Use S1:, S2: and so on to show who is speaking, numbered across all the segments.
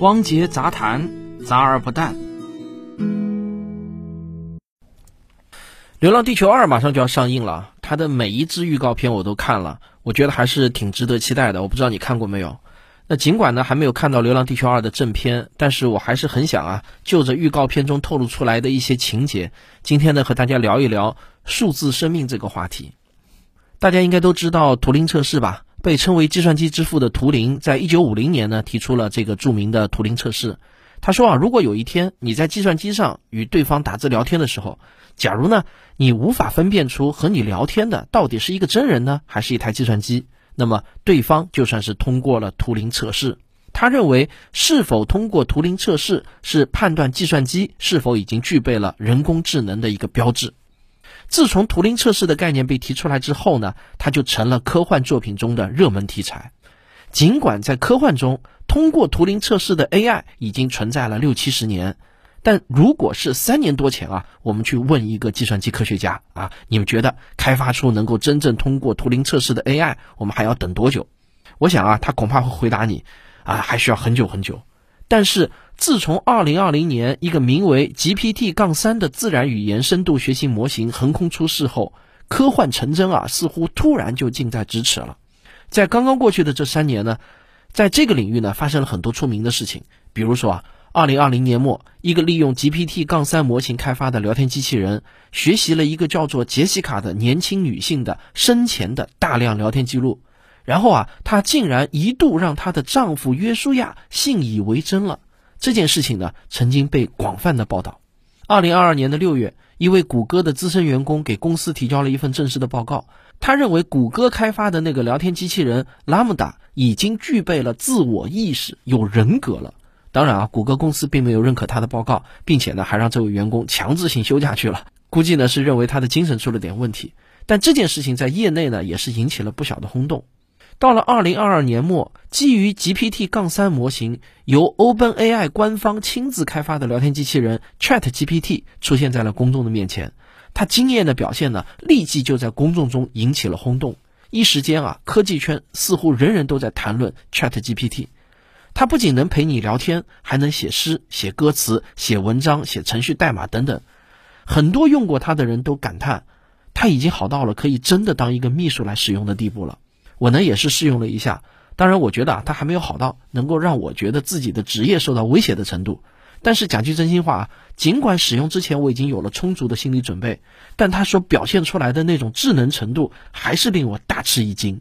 S1: 汪杰杂谈，杂而不淡。《流浪地球二》马上就要上映了，它的每一支预告片我都看了，我觉得还是挺值得期待的。我不知道你看过没有？那尽管呢还没有看到《流浪地球二》的正片，但是我还是很想啊，就着预告片中透露出来的一些情节，今天呢和大家聊一聊数字生命这个话题。大家应该都知道图灵测试吧？被称为计算机之父的图灵，在一九五零年呢提出了这个著名的图灵测试。他说啊，如果有一天你在计算机上与对方打字聊天的时候，假如呢你无法分辨出和你聊天的到底是一个真人呢，还是一台计算机，那么对方就算是通过了图灵测试。他认为，是否通过图灵测试是判断计算机是否已经具备了人工智能的一个标志。自从图灵测试的概念被提出来之后呢，它就成了科幻作品中的热门题材。尽管在科幻中，通过图灵测试的 AI 已经存在了六七十年，但如果是三年多前啊，我们去问一个计算机科学家啊，你们觉得开发出能够真正通过图灵测试的 AI，我们还要等多久？我想啊，他恐怕会回答你啊，还需要很久很久。但是自从2020年一个名为 GPT 杠3的自然语言深度学习模型横空出世后，科幻成真啊，似乎突然就近在咫尺了。在刚刚过去的这三年呢，在这个领域呢，发生了很多出名的事情。比如说啊，2020年末，一个利用 GPT 杠3模型开发的聊天机器人，学习了一个叫做杰西卡的年轻女性的生前的大量聊天记录。然后啊，她竟然一度让她的丈夫约书亚信以为真了。这件事情呢，曾经被广泛的报道。二零二二年的六月，一位谷歌的资深员工给公司提交了一份正式的报告。他认为，谷歌开发的那个聊天机器人 Lambda 已经具备了自我意识，有人格了。当然啊，谷歌公司并没有认可他的报告，并且呢，还让这位员工强制性休假去了。估计呢，是认为他的精神出了点问题。但这件事情在业内呢，也是引起了不小的轰动。到了二零二二年末，基于 GPT-3 模型由 OpenAI 官方亲自开发的聊天机器人 ChatGPT 出现在了公众的面前。它惊艳的表现呢，立即就在公众中引起了轰动。一时间啊，科技圈似乎人人都在谈论 ChatGPT。它不仅能陪你聊天，还能写诗、写歌词、写文章、写程序代码等等。很多用过它的人都感叹，它已经好到了可以真的当一个秘书来使用的地步了。我呢也是试用了一下，当然我觉得啊，它还没有好到能够让我觉得自己的职业受到威胁的程度。但是讲句真心话啊，尽管使用之前我已经有了充足的心理准备，但它所表现出来的那种智能程度还是令我大吃一惊。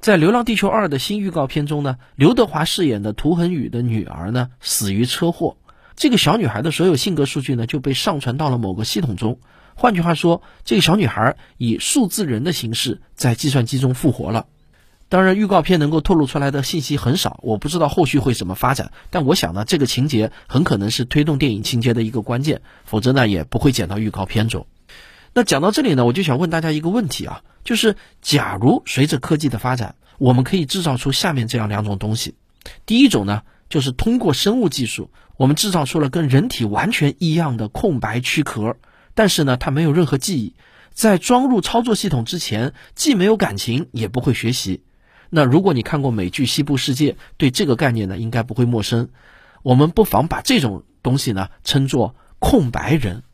S1: 在《流浪地球二》的新预告片中呢，刘德华饰演的涂恒宇的女儿呢死于车祸，这个小女孩的所有性格数据呢就被上传到了某个系统中。换句话说，这个小女孩以数字人的形式在计算机中复活了。当然，预告片能够透露出来的信息很少，我不知道后续会怎么发展。但我想呢，这个情节很可能是推动电影情节的一个关键，否则呢也不会剪到预告片中。那讲到这里呢，我就想问大家一个问题啊，就是假如随着科技的发展，我们可以制造出下面这样两种东西。第一种呢，就是通过生物技术，我们制造出了跟人体完全一样的空白躯壳，但是呢，它没有任何记忆，在装入操作系统之前，既没有感情，也不会学习。那如果你看过美剧《西部世界》，对这个概念呢应该不会陌生。我们不妨把这种东西呢称作空白人。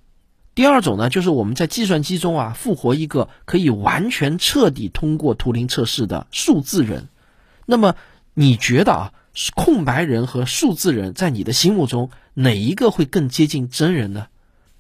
S1: 第二种呢，就是我们在计算机中啊复活一个可以完全彻底通过图灵测试的数字人。那么你觉得啊，空白人和数字人在你的心目中哪一个会更接近真人呢？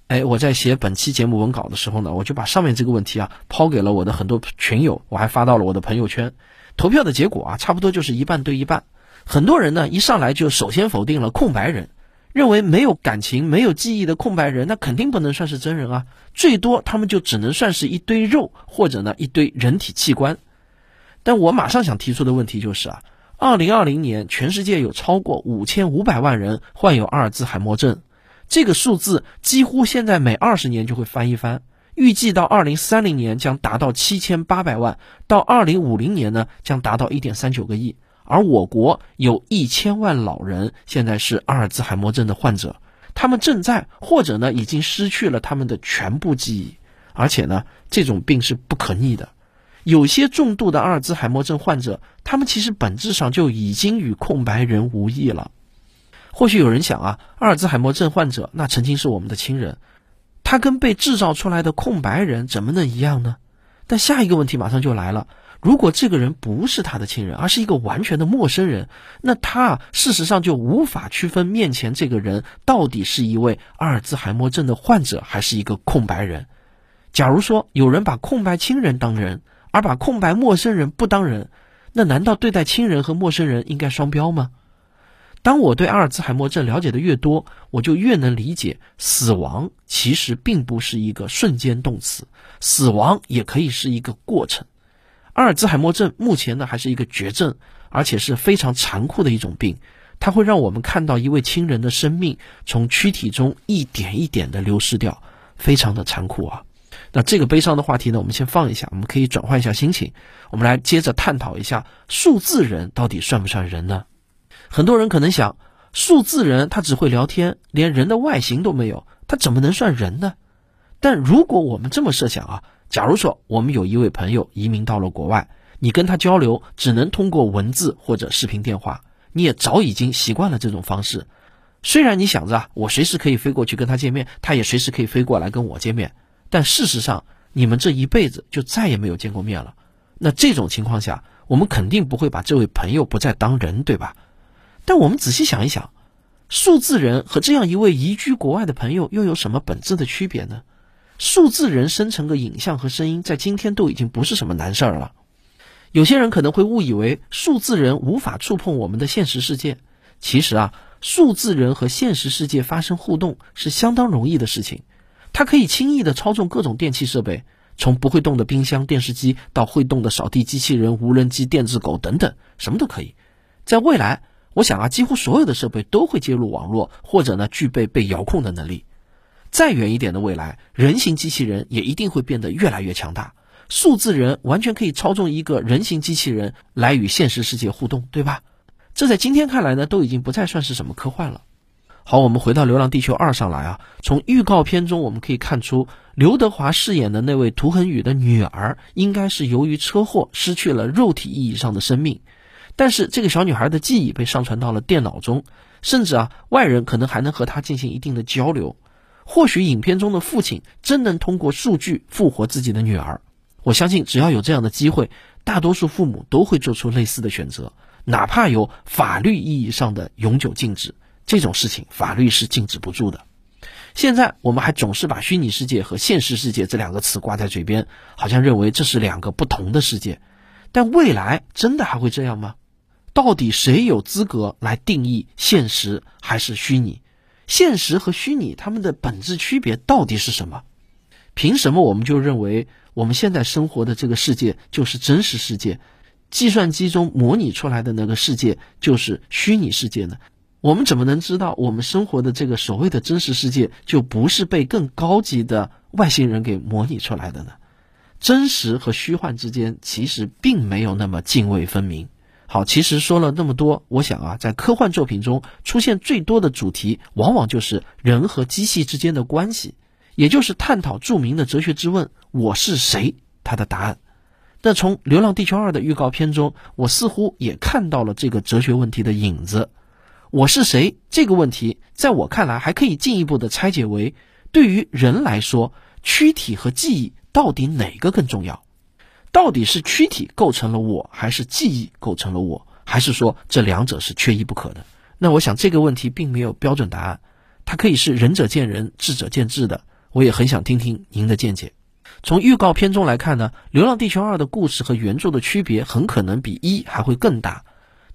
S1: 哎，我在写本期节目文稿的时候呢，我就把上面这个问题啊抛给了我的很多群友，我还发到了我的朋友圈。投票的结果啊，差不多就是一半对一半。很多人呢，一上来就首先否定了空白人，认为没有感情、没有记忆的空白人，那肯定不能算是真人啊。最多他们就只能算是一堆肉，或者呢一堆人体器官。但我马上想提出的问题就是啊，二零二零年全世界有超过五千五百万人患有阿尔兹海默症，这个数字几乎现在每二十年就会翻一番。预计到二零三零年将达到七千八百万，到二零五零年呢将达到一点三九个亿。而我国有一千万老人现在是阿尔兹海默症的患者，他们正在或者呢已经失去了他们的全部记忆，而且呢这种病是不可逆的。有些重度的阿尔兹海默症患者，他们其实本质上就已经与空白人无异了。或许有人想啊，阿尔兹海默症患者那曾经是我们的亲人，他跟被制造出来的空白人怎么能一样呢？但下一个问题马上就来了：如果这个人不是他的亲人，而是一个完全的陌生人，那他事实上就无法区分面前这个人到底是一位阿尔兹海默症的患者，还是一个空白人。假如说有人把空白亲人当人，而把空白陌生人不当人，那难道对待亲人和陌生人应该双标吗？当我对阿尔兹海默症了解的越多，我就越能理解，死亡其实并不是一个瞬间动词，死亡也可以是一个过程。阿尔兹海默症目前呢还是一个绝症，而且是非常残酷的一种病，它会让我们看到一位亲人的生命从躯体中一点一点的流失掉，非常的残酷啊。那这个悲伤的话题呢，我们先放一下，我们可以转换一下心情，我们来接着探讨一下数字人到底算不算人呢？很多人可能想，数字人他只会聊天，连人的外形都没有，他怎么能算人呢？但如果我们这么设想啊，假如说我们有一位朋友移民到了国外，你跟他交流只能通过文字或者视频电话，你也早已经习惯了这种方式。虽然你想着啊，我随时可以飞过去跟他见面，他也随时可以飞过来跟我见面。但事实上，你们这一辈子就再也没有见过面了。那这种情况下，我们肯定不会把这位朋友不再当人，对吧？但我们仔细想一想，数字人和这样一位移居国外的朋友又有什么本质的区别呢？数字人生成个影像和声音，在今天都已经不是什么难事儿了。有些人可能会误以为数字人无法触碰我们的现实世界，其实啊，数字人和现实世界发生互动是相当容易的事情。它可以轻易的操纵各种电器设备，从不会动的冰箱、电视机到会动的扫地机器人、无人机、电子狗等等，什么都可以。在未来，我想啊，几乎所有的设备都会接入网络，或者呢具备被遥控的能力。再远一点的未来，人形机器人也一定会变得越来越强大。数字人完全可以操纵一个人形机器人来与现实世界互动，对吧？这在今天看来呢，都已经不再算是什么科幻了。好，我们回到《流浪地球二》上来啊。从预告片中我们可以看出，刘德华饰演的那位涂恒宇的女儿，应该是由于车祸失去了肉体意义上的生命。但是这个小女孩的记忆被上传到了电脑中，甚至啊，外人可能还能和她进行一定的交流。或许影片中的父亲真能通过数据复活自己的女儿。我相信，只要有这样的机会，大多数父母都会做出类似的选择，哪怕有法律意义上的永久禁止。这种事情法律是禁止不住的。现在我们还总是把虚拟世界和现实世界这两个词挂在嘴边，好像认为这是两个不同的世界。但未来真的还会这样吗？到底谁有资格来定义现实还是虚拟？现实和虚拟它们的本质区别到底是什么？凭什么我们就认为我们现在生活的这个世界就是真实世界，计算机中模拟出来的那个世界就是虚拟世界呢？我们怎么能知道我们生活的这个所谓的真实世界就不是被更高级的外星人给模拟出来的呢？真实和虚幻之间其实并没有那么泾渭分明。好，其实说了那么多，我想啊，在科幻作品中出现最多的主题，往往就是人和机器之间的关系，也就是探讨著名的哲学之问“我是谁”它的答案。那从《流浪地球二》的预告片中，我似乎也看到了这个哲学问题的影子。我是谁这个问题，在我看来还可以进一步的拆解为：对于人来说，躯体和记忆到底哪个更重要？到底是躯体构成了我，还是记忆构成了我？还是说这两者是缺一不可的？那我想这个问题并没有标准答案，它可以是仁者见仁，智者见智的。我也很想听听您的见解。从预告片中来看呢，《流浪地球二》的故事和原著的区别很可能比一还会更大。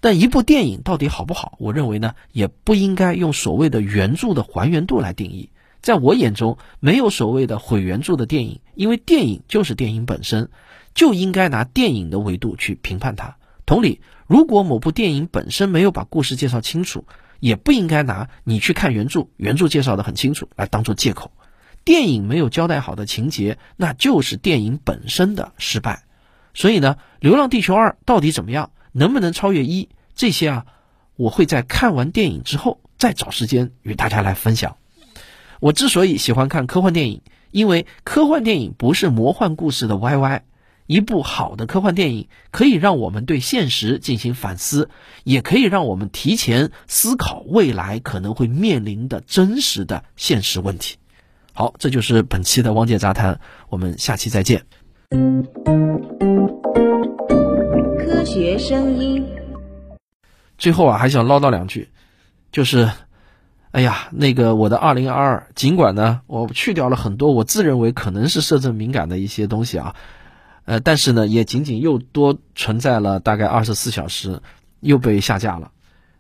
S1: 但一部电影到底好不好？我认为呢，也不应该用所谓的原著的还原度来定义。在我眼中，没有所谓的毁原著的电影，因为电影就是电影本身，就应该拿电影的维度去评判它。同理，如果某部电影本身没有把故事介绍清楚，也不应该拿你去看原著，原著介绍的很清楚来当做借口。电影没有交代好的情节，那就是电影本身的失败。所以呢，《流浪地球二》到底怎么样？能不能超越一？这些啊，我会在看完电影之后再找时间与大家来分享。我之所以喜欢看科幻电影，因为科幻电影不是魔幻故事的 YY，一部好的科幻电影可以让我们对现实进行反思，也可以让我们提前思考未来可能会面临的真实的现实问题。好，这就是本期的汪界杂谈，我们下期再见。
S2: 科学声音。
S1: 最后啊，还想唠叨两句，就是，哎呀，那个我的二零二二，尽管呢，我去掉了很多我自认为可能是摄政敏感的一些东西啊。呃，但是呢，也仅仅又多存在了大概二十四小时，又被下架了。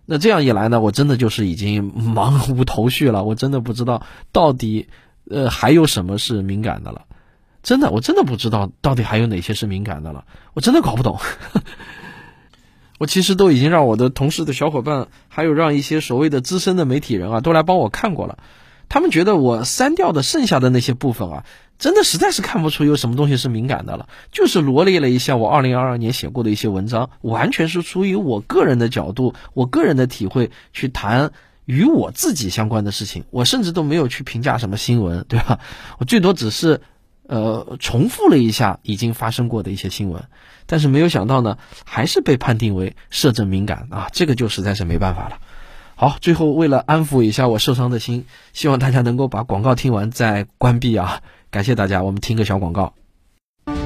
S1: 那这样一来呢，我真的就是已经忙无头绪了。我真的不知道到底呃还有什么是敏感的了。真的，我真的不知道到底还有哪些是敏感的了。我真的搞不懂。我其实都已经让我的同事的小伙伴，还有让一些所谓的资深的媒体人啊，都来帮我看过了。他们觉得我删掉的剩下的那些部分啊。真的实在是看不出有什么东西是敏感的了，就是罗列了一下我二零二二年写过的一些文章，完全是出于我个人的角度、我个人的体会去谈与我自己相关的事情。我甚至都没有去评价什么新闻，对吧？我最多只是，呃，重复了一下已经发生过的一些新闻，但是没有想到呢，还是被判定为摄政敏感啊，这个就实在是没办法了。好，最后为了安抚一下我受伤的心，希望大家能够把广告听完再关闭啊。感谢大家，我们听个小广告。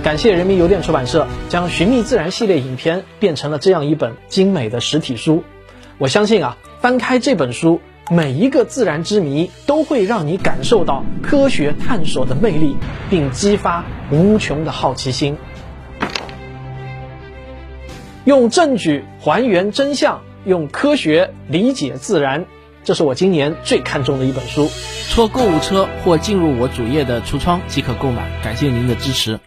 S3: 感谢人民邮电出版社将《寻觅自然》系列影片变成了这样一本精美的实体书。我相信啊，翻开这本书，每一个自然之谜都会让你感受到科学探索的魅力，并激发无穷的好奇心。用证据还原真相，用科学理解自然。这是我今年最看重的一本书。
S1: 戳购物车或进入我主页的橱窗即可购买，感谢您的支持。